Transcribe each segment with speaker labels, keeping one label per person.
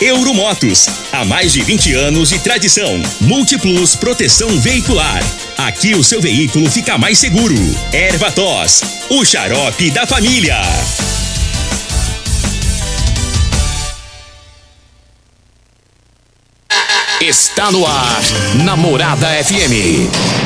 Speaker 1: Euromotos, há mais de 20 anos de tradição. Multiplus Proteção Veicular. Aqui o seu veículo fica mais seguro. Erva Tos, o xarope da família.
Speaker 2: Está no ar, Namorada FM.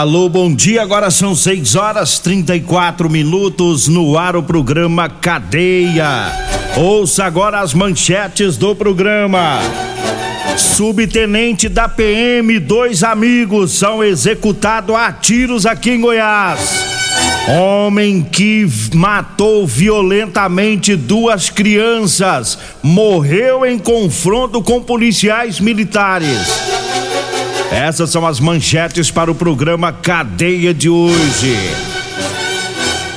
Speaker 3: Alô, bom dia. Agora são 6 horas 34 minutos no ar o programa Cadeia. Ouça agora as manchetes do programa. Subtenente da PM, dois amigos são executados a tiros aqui em Goiás. Homem que matou violentamente duas crianças morreu em confronto com policiais militares. Essas são as manchetes para o programa Cadeia de hoje.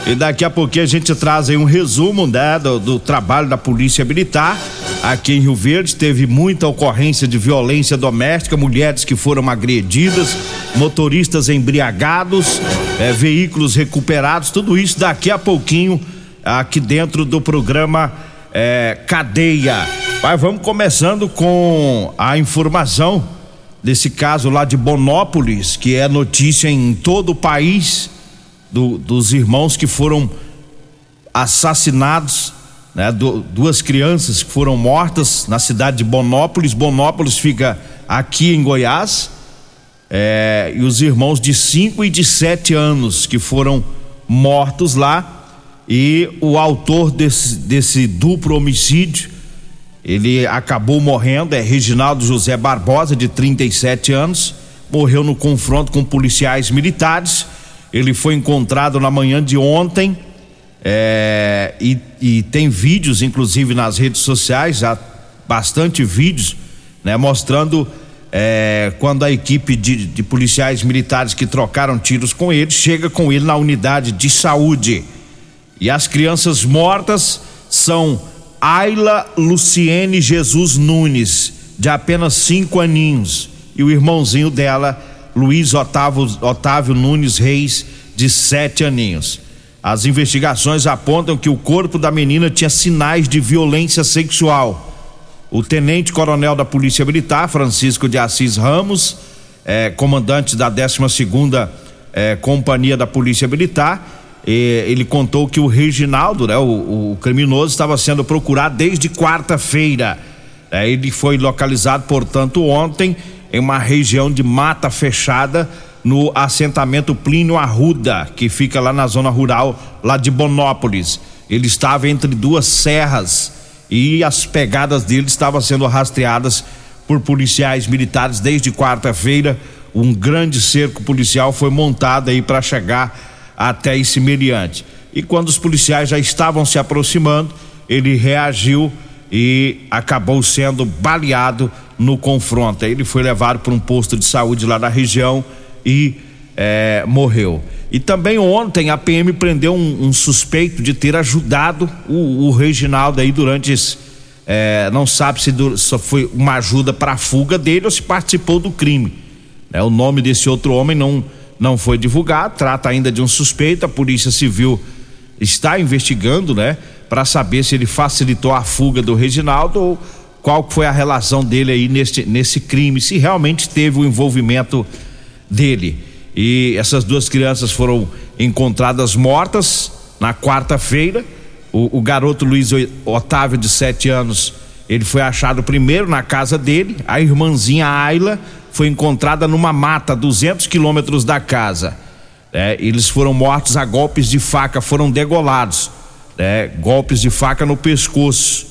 Speaker 3: E daqui a pouquinho a gente traz aí um resumo né, do, do, trabalho da Polícia Militar. Aqui em Rio Verde teve muita ocorrência de violência doméstica, mulheres que foram agredidas, motoristas embriagados, é, veículos recuperados, tudo isso daqui a pouquinho aqui dentro do programa é, Cadeia. Mas vamos começando com a informação desse caso lá de Bonópolis, que é notícia em todo o país, do, dos irmãos que foram assassinados, né? Do, duas crianças que foram mortas na cidade de Bonópolis. Bonópolis fica aqui em Goiás. É, e os irmãos de 5 e de 7 anos que foram mortos lá. E o autor desse, desse duplo homicídio ele acabou morrendo, é Reginaldo José Barbosa, de 37 anos, morreu no confronto com policiais militares. Ele foi encontrado na manhã de ontem é, e, e, tem vídeos, inclusive nas redes sociais, há bastante vídeos, né, mostrando é, quando a equipe de, de policiais militares que trocaram tiros com ele chega com ele na unidade de saúde. E as crianças mortas são Ayla Luciene Jesus Nunes, de apenas cinco aninhos, e o irmãozinho dela, Luiz Otávio, Otávio Nunes Reis, de sete aninhos. As investigações apontam que o corpo da menina tinha sinais de violência sexual. O tenente-coronel da Polícia Militar, Francisco de Assis Ramos, é, comandante da 12 segunda é, Companhia da Polícia Militar, ele contou que o Reginaldo, né, o, o criminoso, estava sendo procurado desde quarta-feira. É, ele foi localizado, portanto, ontem em uma região de mata fechada no assentamento Plínio Arruda, que fica lá na zona rural lá de Bonópolis. Ele estava entre duas serras e as pegadas dele estavam sendo rastreadas por policiais militares desde quarta-feira. Um grande cerco policial foi montado aí para chegar até esse meliante. E quando os policiais já estavam se aproximando, ele reagiu e acabou sendo baleado no confronto. Ele foi levado para um posto de saúde lá na região e é, morreu. E também ontem a PM prendeu um, um suspeito de ter ajudado o, o Reginaldo aí durante esse, é, não sabe se só foi uma ajuda para a fuga dele ou se participou do crime. É, o nome desse outro homem não não foi divulgado, trata ainda de um suspeito, a Polícia Civil está investigando, né, para saber se ele facilitou a fuga do Reginaldo ou qual foi a relação dele aí nesse, nesse crime, se realmente teve o envolvimento dele. E essas duas crianças foram encontradas mortas na quarta-feira O, o garoto Luiz Otávio, de 7 anos, ele foi achado primeiro na casa dele. A irmãzinha Ayla foi encontrada numa mata a 200 quilômetros da casa. É, eles foram mortos a golpes de faca, foram degolados. É, golpes de faca no pescoço.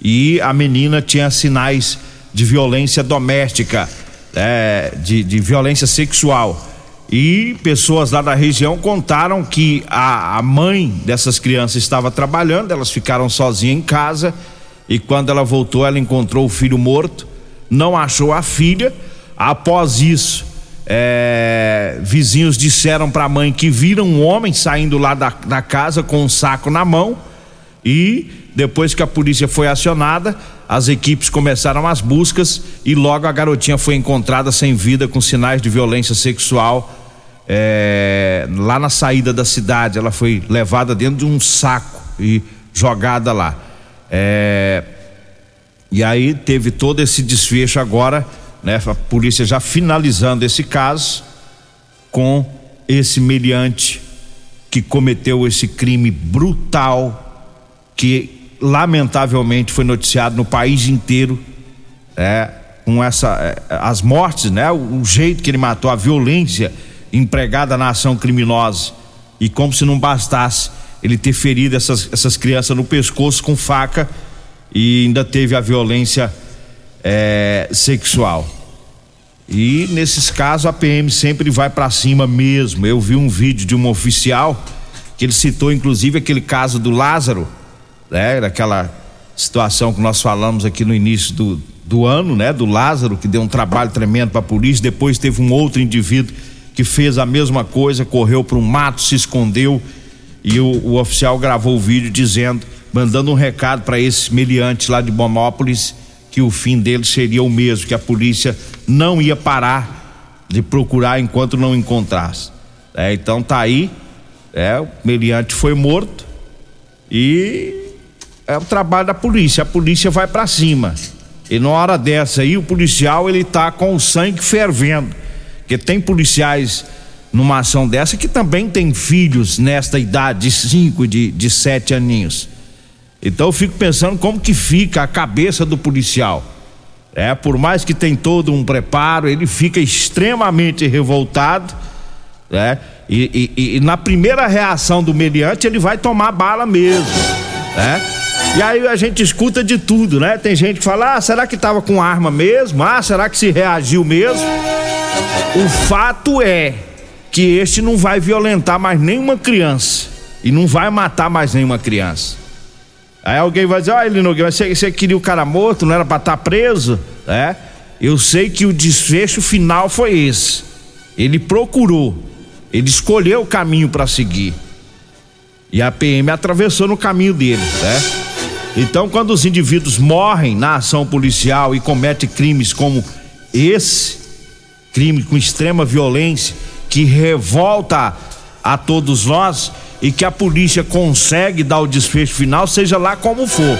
Speaker 3: E a menina tinha sinais de violência doméstica, é, de, de violência sexual. E pessoas lá da região contaram que a, a mãe dessas crianças estava trabalhando, elas ficaram sozinhas em casa e quando ela voltou, ela encontrou o filho morto, não achou a filha. Após isso, é, vizinhos disseram para a mãe que viram um homem saindo lá da, da casa com um saco na mão e depois que a polícia foi acionada, as equipes começaram as buscas e logo a garotinha foi encontrada sem vida com sinais de violência sexual é, lá na saída da cidade. Ela foi levada dentro de um saco e jogada lá. É, e aí teve todo esse desfecho agora, né? A polícia já finalizando esse caso com esse meliante que cometeu esse crime brutal que lamentavelmente foi noticiado no país inteiro, é, com essa é, as mortes, né? O, o, jeito que ele matou, a violência empregada na ação criminosa e como se não bastasse ele ter ferido essas, essas crianças no pescoço com faca e ainda teve a violência é, sexual. E nesses casos a PM sempre vai para cima mesmo. Eu vi um vídeo de um oficial que ele citou inclusive aquele caso do Lázaro né? Daquela situação que nós falamos aqui no início do, do ano, né? Do Lázaro, que deu um trabalho tremendo para a polícia. Depois teve um outro indivíduo que fez a mesma coisa, correu para um mato, se escondeu e o, o, oficial gravou o vídeo dizendo, mandando um recado para esse meliante lá de Bonópolis que o fim dele seria o mesmo, que a polícia não ia parar de procurar enquanto não encontrasse. É, então tá aí, é, o meliante foi morto e é o trabalho da polícia. A polícia vai para cima. E na hora dessa aí, o policial ele tá com o sangue fervendo. Porque tem policiais numa ação dessa que também tem filhos nesta idade de cinco, de, de sete aninhos. Então eu fico pensando como que fica a cabeça do policial. É, por mais que tem todo um preparo, ele fica extremamente revoltado, né? E, e, e na primeira reação do meliante ele vai tomar bala mesmo, né? E aí a gente escuta de tudo, né? Tem gente que fala: ah, será que tava com arma mesmo? Ah, será que se reagiu mesmo? O fato é que este não vai violentar mais nenhuma criança e não vai matar mais nenhuma criança. Aí alguém vai dizer: olha, Lino você, você queria o cara morto, não era para estar tá preso? É? Eu sei que o desfecho final foi esse. Ele procurou, ele escolheu o caminho para seguir. E a PM atravessou no caminho dele, né? Então, quando os indivíduos morrem na ação policial e cometem crimes como esse, crime com extrema violência, que revolta a todos nós e que a polícia consegue dar o desfecho final, seja lá como for.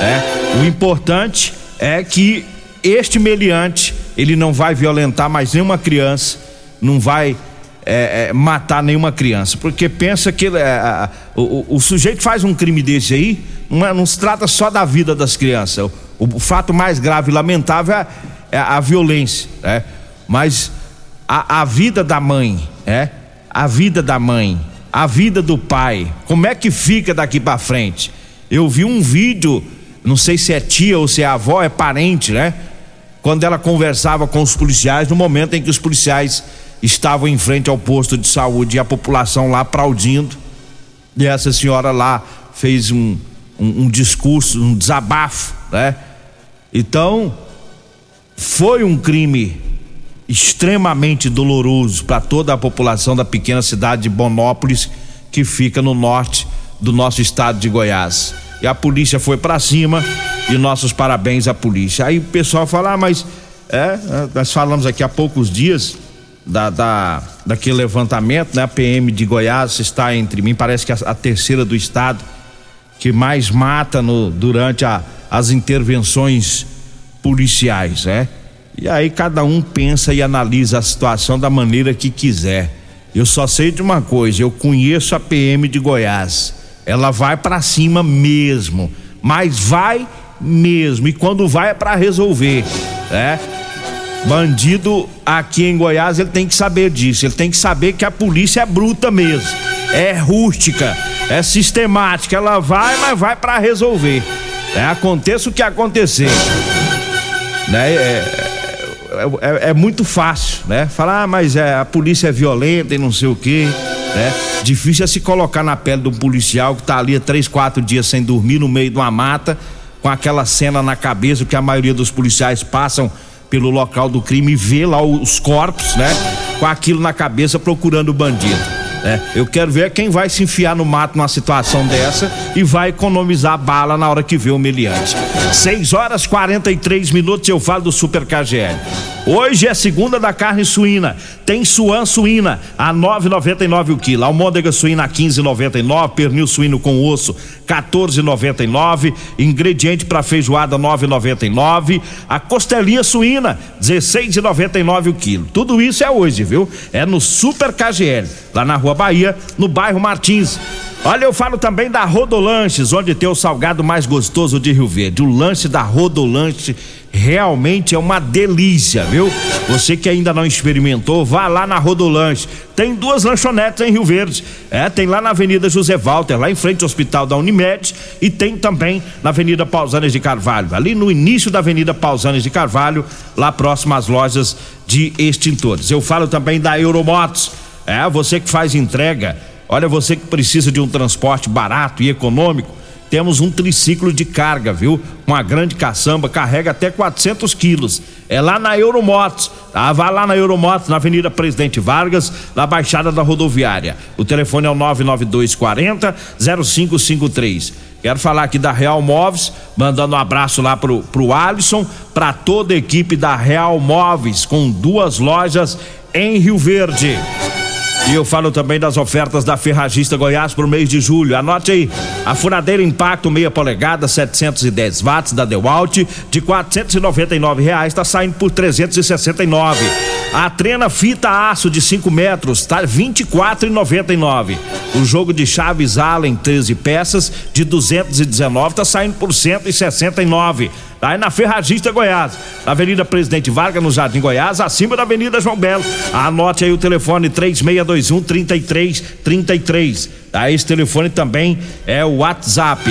Speaker 3: É. O importante é que este meliante ele não vai violentar mais nenhuma criança, não vai é, é, matar nenhuma criança, porque pensa que é, o, o, sujeito faz um crime desse aí, não, é, não, se trata só da vida das crianças. O, o fato mais grave e lamentável é, é a violência, né? Mas a, a, vida da mãe, é? A vida da mãe, a vida do pai, como é que fica daqui para frente? Eu vi um vídeo, não sei se é tia ou se é avó, é parente, né? Quando ela conversava com os policiais no momento em que os policiais estavam em frente ao posto de saúde e a população lá aplaudindo. E essa senhora lá fez um, um, um discurso, um desabafo, né? Então, foi um crime extremamente doloroso para toda a população da pequena cidade de Bonópolis, que fica no norte do nosso estado de Goiás. E a polícia foi para cima e nossos parabéns à polícia. Aí o pessoal fala, ah, mas é, nós falamos aqui há poucos dias da, da, daquele levantamento, né? A PM de Goiás está entre mim, parece que a, a terceira do estado que mais mata no, durante a, as intervenções policiais, né? E aí cada um pensa e analisa a situação da maneira que quiser. Eu só sei de uma coisa, eu conheço a PM de Goiás. ela vai para cima mesmo, mas vai mesmo. E quando vai é para resolver, né? Bandido aqui em Goiás, ele tem que saber disso. Ele tem que saber que a polícia é bruta mesmo. É rústica, é sistemática. Ela vai, mas vai para resolver. É, aconteça o que acontecer. Né? É, é, é, é, muito fácil, né? Falar, ah, mas é, a polícia é violenta e não sei o quê, né? Difícil é se colocar na pele de um policial que tá ali há três, quatro dias sem dormir no meio de uma mata, com aquela cena na cabeça que a maioria dos policiais passam pelo local do crime e vê lá os corpos, né? Com aquilo na cabeça procurando o bandido. É, eu quero ver quem vai se enfiar no mato numa situação dessa e vai economizar bala na hora que vê o meliante. 6 horas 43 minutos eu falo do Super KGL. Hoje é segunda da carne suína. Tem suan suína a 9,99 o quilo. Almôndega suína a 15,99. Pernil suíno com osso 14,99. Ingrediente para feijoada 9,99. A costelinha suína 16,99 o quilo. Tudo isso é hoje, viu? É no Super KGL, lá na Rua Bahia, no bairro Martins. Olha, eu falo também da Rodolanches, onde tem o salgado mais gostoso de Rio Verde. O lanche da Rodolanche realmente é uma delícia, viu? Você que ainda não experimentou, vá lá na Rodolanche. Tem duas lanchonetes em Rio Verde. É, tem lá na Avenida José Walter, lá em frente ao Hospital da Unimed, e tem também na Avenida Pausanes de Carvalho, ali no início da Avenida Pausanes de Carvalho, lá próximo às lojas de extintores. Eu falo também da Euromotos. É, você que faz entrega Olha, você que precisa de um transporte barato e econômico, temos um triciclo de carga, viu? Uma grande caçamba, carrega até 400 quilos. É lá na Euromotos, tá? Vá lá na Euromotos, na Avenida Presidente Vargas, na Baixada da Rodoviária. O telefone é o 99240 0553. Quero falar aqui da Real Móveis, mandando um abraço lá pro, pro Alisson, para toda a equipe da Real Móveis, com duas lojas em Rio Verde. E eu falo também das ofertas da Ferragista Goiás para o mês de julho. Anote aí: a furadeira Impacto meia polegada 710 watts da Dewalt de 499 reais está saindo por 369. A trena fita aço de 5 metros está 24,99. O jogo de chaves Allen 13 peças de 219 está saindo por 169. Tá aí na Ferragista Goiás, na Avenida Presidente Vargas, no Jardim Goiás, acima da Avenida João Belo. Anote aí o telefone 3621 3333. Tá? Esse telefone também é o WhatsApp.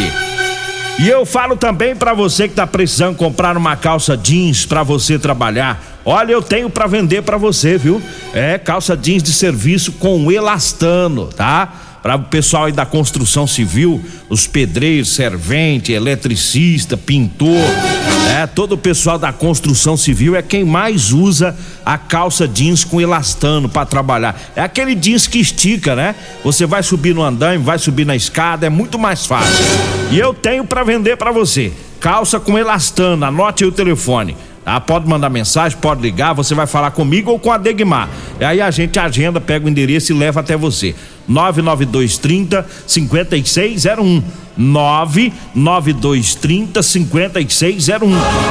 Speaker 3: E eu falo também para você que tá precisando comprar uma calça jeans para você trabalhar. Olha, eu tenho para vender para você, viu? É calça jeans de serviço com elastano, tá? Para o pessoal aí da construção civil, os pedreiros, servente, eletricista, pintor, é, todo o pessoal da construção civil é quem mais usa a calça jeans com elastano para trabalhar. É aquele jeans que estica, né? Você vai subir no andaime, vai subir na escada, é muito mais fácil. E eu tenho para vender para você. Calça com elastano, anote aí o telefone. Ah, pode mandar mensagem, pode ligar, você vai falar comigo ou com a Degmar. Aí a gente agenda, pega o endereço e leva até você. 99230 5601. 99230 5601.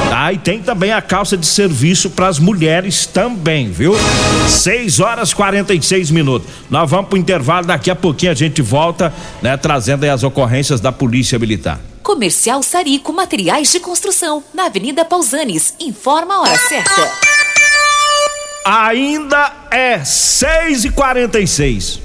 Speaker 3: Tá? E tem também a calça de serviço para as mulheres também, viu? 6 horas 46 minutos. Nós vamos pro intervalo, daqui a pouquinho a gente volta, né, trazendo aí as ocorrências da Polícia Militar.
Speaker 4: Comercial Sarico Materiais de Construção, na Avenida Pausanes. Informa a hora certa.
Speaker 3: Ainda é 6 e 46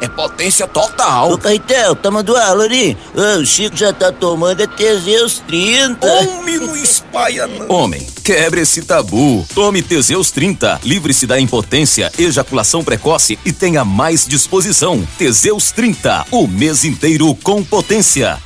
Speaker 5: É potência total.
Speaker 6: Ô, Caetel, tá mandando? Ô, o Chico já tá tomando é Teseus 30.
Speaker 5: Homem, não espalha não. Homem, quebre esse tabu. Tome Teseus 30. Livre-se da impotência, ejaculação precoce e tenha mais disposição. Teseus 30. O mês inteiro com potência.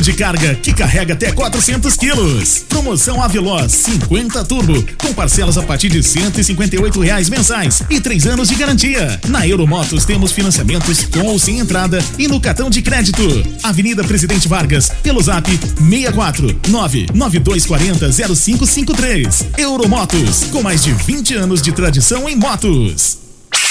Speaker 7: de carga que carrega até 400 quilos. Promoção Aveloz 50 Turbo, com parcelas a partir de 158 reais mensais e três anos de garantia. Na Euromotos temos financiamentos com ou sem entrada e no cartão de crédito. Avenida Presidente Vargas, pelo zap 64 99240 0553. Euromotos, com mais de 20 anos de tradição em motos.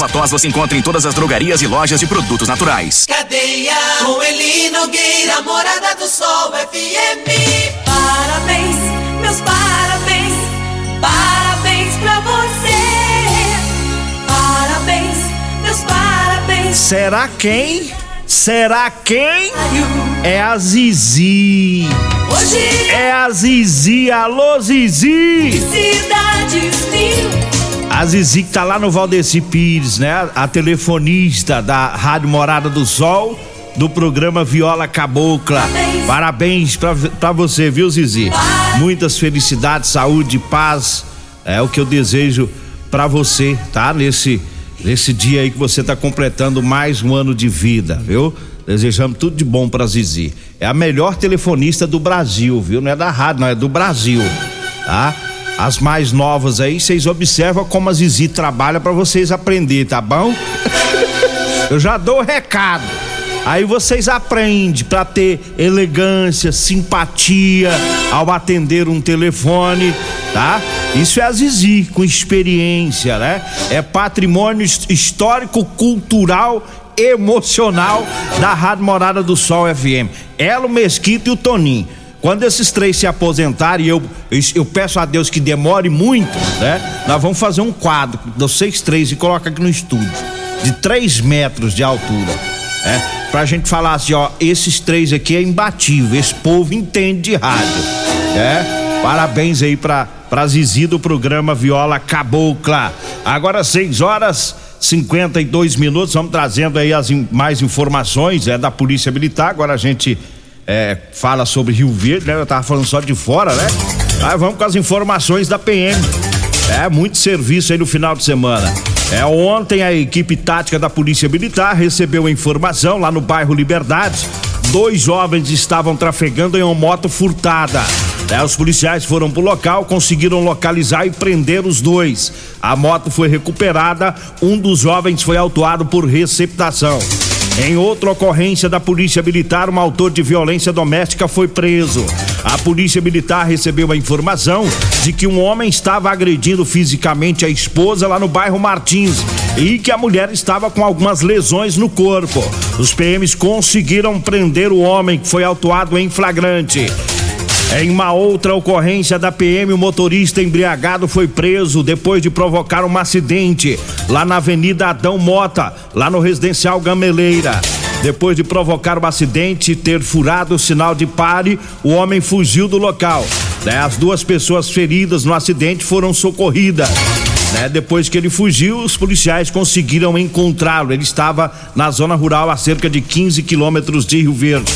Speaker 8: Ervatós você encontra em todas as drogarias e lojas de produtos naturais.
Speaker 9: Cadeia com Eli Nogueira, Morada do Sol FM. Parabéns, meus parabéns, parabéns pra você. Parabéns, meus parabéns.
Speaker 3: Será quem? Será quem? É a Zizi.
Speaker 9: Hoje
Speaker 3: É a Zizi. Alô, Zizi.
Speaker 9: cidades mil.
Speaker 3: A Zizi que tá lá no Valdeci Pires, né? A telefonista da Rádio Morada do Sol, do programa Viola Cabocla. Parabéns pra você, viu, Zizi? Muitas felicidades, saúde, paz. É o que eu desejo pra você, tá? Nesse, nesse dia aí que você tá completando mais um ano de vida, viu? Desejamos tudo de bom pra Zizi. É a melhor telefonista do Brasil, viu? Não é da rádio, não, é do Brasil, tá? As mais novas aí, vocês observam como a Zizi trabalha pra vocês aprender, tá bom? Eu já dou o recado. Aí vocês aprendem pra ter elegância, simpatia ao atender um telefone, tá? Isso é a Zizi, com experiência, né? É patrimônio his- histórico, cultural, emocional da Rádio Morada do Sol FM. Ela, o Mesquita e o Toninho. Quando esses três se aposentarem, eu, eu, peço a Deus que demore muito, né? Nós vamos fazer um quadro dos seis três e coloca aqui no estúdio, de três metros de altura, né? Pra gente falar assim, ó, esses três aqui é imbatível, esse povo entende de rádio, né? Parabéns aí pra, pra Zizi do programa Viola Cabocla. Agora 6 horas 52 minutos, vamos trazendo aí as mais informações é, da Polícia Militar. Agora a gente é, fala sobre Rio Verde, né? Eu tava falando só de fora, né? Aí vamos com as informações da PM. É, muito serviço aí no final de semana. É, ontem a equipe tática da Polícia Militar recebeu informação lá no bairro Liberdade. Dois jovens estavam trafegando em uma moto furtada. É, os policiais foram pro local, conseguiram localizar e prender os dois. A moto foi recuperada, um dos jovens foi autuado por receptação. Em outra ocorrência da Polícia Militar, um autor de violência doméstica foi preso. A polícia militar recebeu a informação de que um homem estava agredindo fisicamente a esposa lá no bairro Martins e que a mulher estava com algumas lesões no corpo. Os PMs conseguiram prender o homem que foi autuado em flagrante. Em uma outra ocorrência da PM, o motorista embriagado foi preso depois de provocar um acidente lá na Avenida Adão Mota, lá no residencial Gameleira. Depois de provocar o um acidente e ter furado o sinal de pare, o homem fugiu do local. As duas pessoas feridas no acidente foram socorridas. Né, depois que ele fugiu, os policiais conseguiram encontrá-lo. Ele estava na zona rural a cerca de 15 quilômetros de Rio Verde.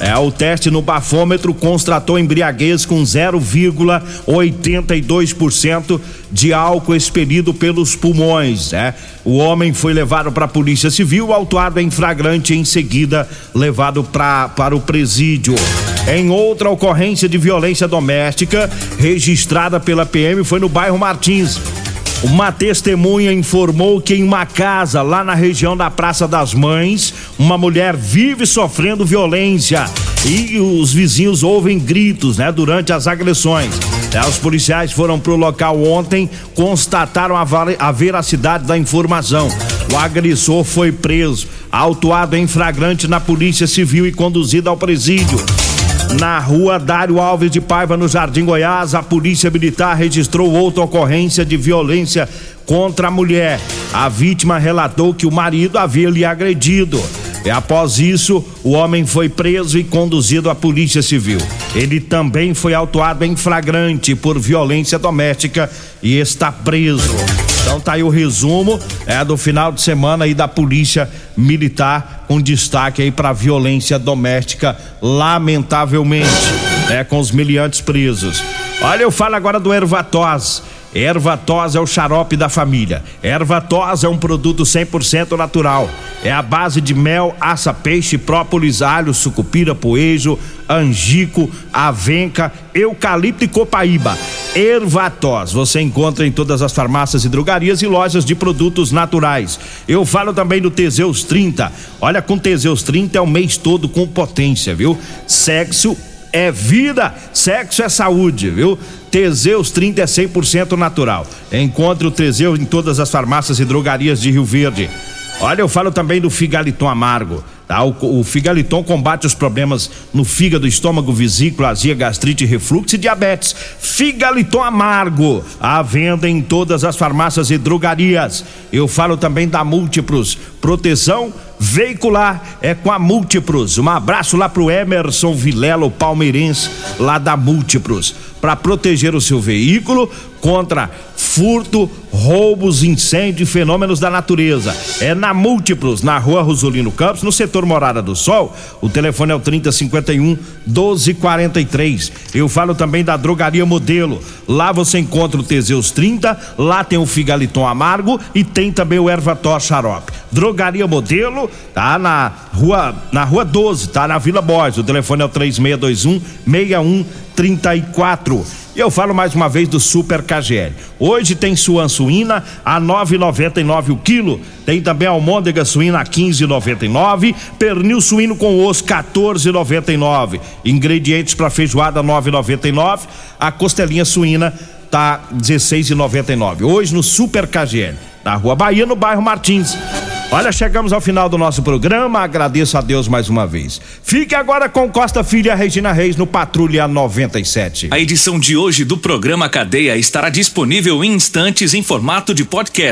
Speaker 3: É, o teste no bafômetro constatou embriaguez com 0,82% de álcool expelido pelos pulmões. Né? O homem foi levado para a Polícia Civil, autuado em flagrante, em seguida levado pra, para o presídio. Em outra ocorrência de violência doméstica, registrada pela PM, foi no bairro Martins. Uma testemunha informou que em uma casa lá na região da Praça das Mães, uma mulher vive sofrendo violência e os vizinhos ouvem gritos, né, durante as agressões. É, os policiais foram pro local ontem, constataram a veracidade da informação. O agressor foi preso, autuado em flagrante na Polícia Civil e conduzido ao presídio. Na rua Dário Alves de Paiva, no Jardim Goiás, a Polícia Militar registrou outra ocorrência de violência contra a mulher. A vítima relatou que o marido havia lhe agredido. E após isso, o homem foi preso e conduzido à Polícia Civil. Ele também foi autuado em flagrante por violência doméstica e está preso. Então tá aí o resumo é do final de semana aí da Polícia Militar com destaque aí para violência doméstica, lamentavelmente, é com os miliantes presos. Olha, eu falo agora do Ervatós. Ervatós é o xarope da família. Ervatós é um produto 100% natural. É a base de mel, aça, peixe, própolis, alho, sucupira, poejo, angico, avenca, eucalipto e copaíba. Ervatós você encontra em todas as farmácias e drogarias e lojas de produtos naturais. Eu falo também do Teseus 30. Olha, com Teseus 30 é o mês todo com potência, viu? Sexo é vida, sexo é saúde, viu? Teseus 30 é 100% natural. Encontre o Teseus em todas as farmácias e drogarias de Rio Verde. Olha, eu falo também do Figaliton Amargo. Tá? O, o Figaliton combate os problemas no fígado, estômago, vesícula, azia, gastrite, refluxo e diabetes. Figaliton Amargo, à venda em todas as farmácias e drogarias. Eu falo também da Múltiplos, proteção veicular é com a Múltiplos. Um abraço lá pro Emerson Vilela, palmeirense, lá da Múltiplos, para proteger o seu veículo contra furto, roubos, incêndio e fenômenos da natureza. É na Múltiplos, na rua Rosolino Campos, no setor Morada do Sol. O telefone é o 3051 1243. Eu falo também da Drogaria Modelo. Lá você encontra o Teseus 30, lá tem o Figaliton Amargo e tem também o Ervator Xarope. Drogaria Modelo, tá na rua, na rua 12, tá na Vila Borges. O telefone é o 3621 6134. E eu falo mais uma vez do Super KGL. Hoje tem suan suína a 9,99 o quilo. Tem também almôndega suína a 15,99, pernil suíno com osso 14,99. Ingredientes para feijoada 9,99. A costelinha suína tá 16,99. Hoje no Super KGL, na Rua Bahia, no bairro Martins. Olha, chegamos ao final do nosso programa. Agradeço a Deus mais uma vez. Fique agora com Costa Filha Regina Reis no Patrulha 97.
Speaker 1: A edição de hoje do programa Cadeia estará disponível em instantes em formato de podcast.